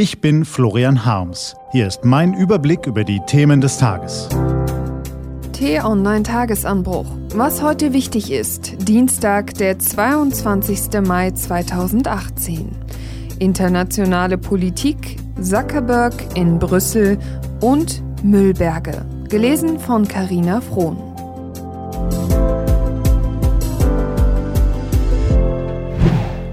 Ich bin Florian Harms. Hier ist mein Überblick über die Themen des Tages. T-Online Tagesanbruch. Was heute wichtig ist. Dienstag, der 22. Mai 2018. Internationale Politik, Zuckerberg in Brüssel und Müllberge. Gelesen von Karina Frohn.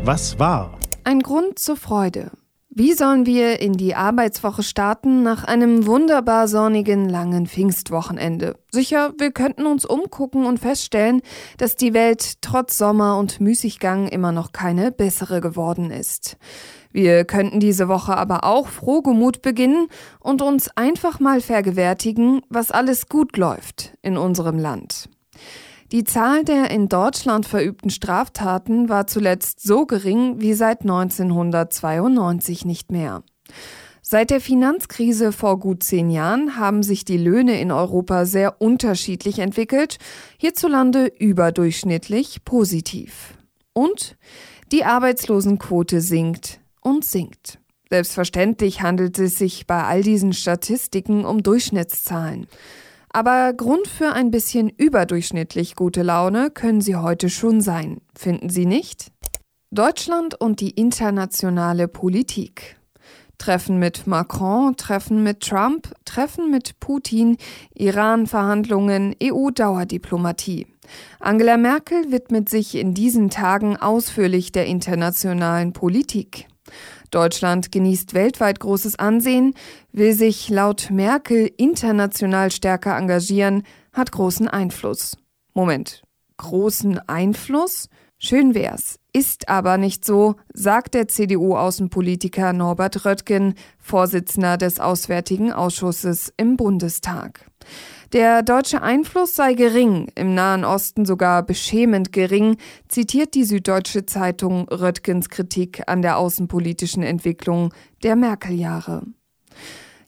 Was war? Ein Grund zur Freude. Wie sollen wir in die Arbeitswoche starten nach einem wunderbar sonnigen langen Pfingstwochenende? Sicher, wir könnten uns umgucken und feststellen, dass die Welt trotz Sommer und Müßiggang immer noch keine bessere geworden ist. Wir könnten diese Woche aber auch frohgemut beginnen und uns einfach mal vergewärtigen, was alles gut läuft in unserem Land. Die Zahl der in Deutschland verübten Straftaten war zuletzt so gering wie seit 1992 nicht mehr. Seit der Finanzkrise vor gut zehn Jahren haben sich die Löhne in Europa sehr unterschiedlich entwickelt, hierzulande überdurchschnittlich positiv. Und die Arbeitslosenquote sinkt und sinkt. Selbstverständlich handelt es sich bei all diesen Statistiken um Durchschnittszahlen. Aber Grund für ein bisschen überdurchschnittlich gute Laune können sie heute schon sein, finden Sie nicht? Deutschland und die internationale Politik. Treffen mit Macron, Treffen mit Trump, Treffen mit Putin, Iran-Verhandlungen, EU-Dauerdiplomatie. Angela Merkel widmet sich in diesen Tagen ausführlich der internationalen Politik. Deutschland genießt weltweit großes Ansehen, will sich laut Merkel international stärker engagieren, hat großen Einfluss. Moment, großen Einfluss? Schön wär's. Ist aber nicht so, sagt der CDU-Außenpolitiker Norbert Röttgen, Vorsitzender des Auswärtigen Ausschusses im Bundestag. Der deutsche Einfluss sei gering, im Nahen Osten sogar beschämend gering, zitiert die Süddeutsche Zeitung Röttgens Kritik an der außenpolitischen Entwicklung der Merkel-Jahre.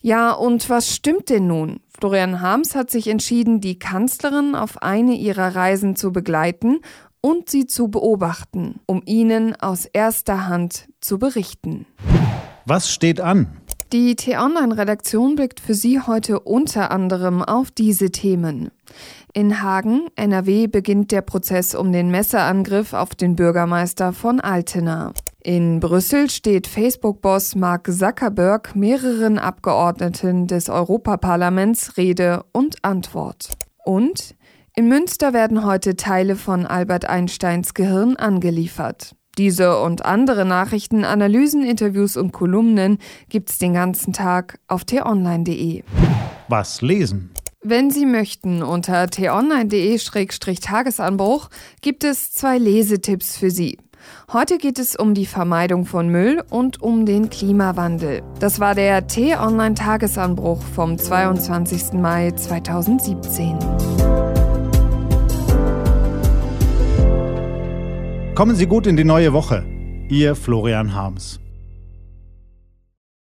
Ja, und was stimmt denn nun? Florian Harms hat sich entschieden, die Kanzlerin auf eine ihrer Reisen zu begleiten und sie zu beobachten, um ihnen aus erster Hand zu berichten. Was steht an? Die T-Online-Redaktion blickt für Sie heute unter anderem auf diese Themen. In Hagen, NRW, beginnt der Prozess um den Messerangriff auf den Bürgermeister von Altena. In Brüssel steht Facebook-Boss Mark Zuckerberg mehreren Abgeordneten des Europaparlaments Rede und Antwort. Und in Münster werden heute Teile von Albert Einsteins Gehirn angeliefert. Diese und andere Nachrichten, Analysen, Interviews und Kolumnen gibt's den ganzen Tag auf t-online.de. Was lesen? Wenn Sie möchten, unter t-online.de-tagesanbruch gibt es zwei Lesetipps für Sie. Heute geht es um die Vermeidung von Müll und um den Klimawandel. Das war der T-Online-Tagesanbruch vom 22. Mai 2017. Kommen Sie gut in die neue Woche. Ihr Florian Harms.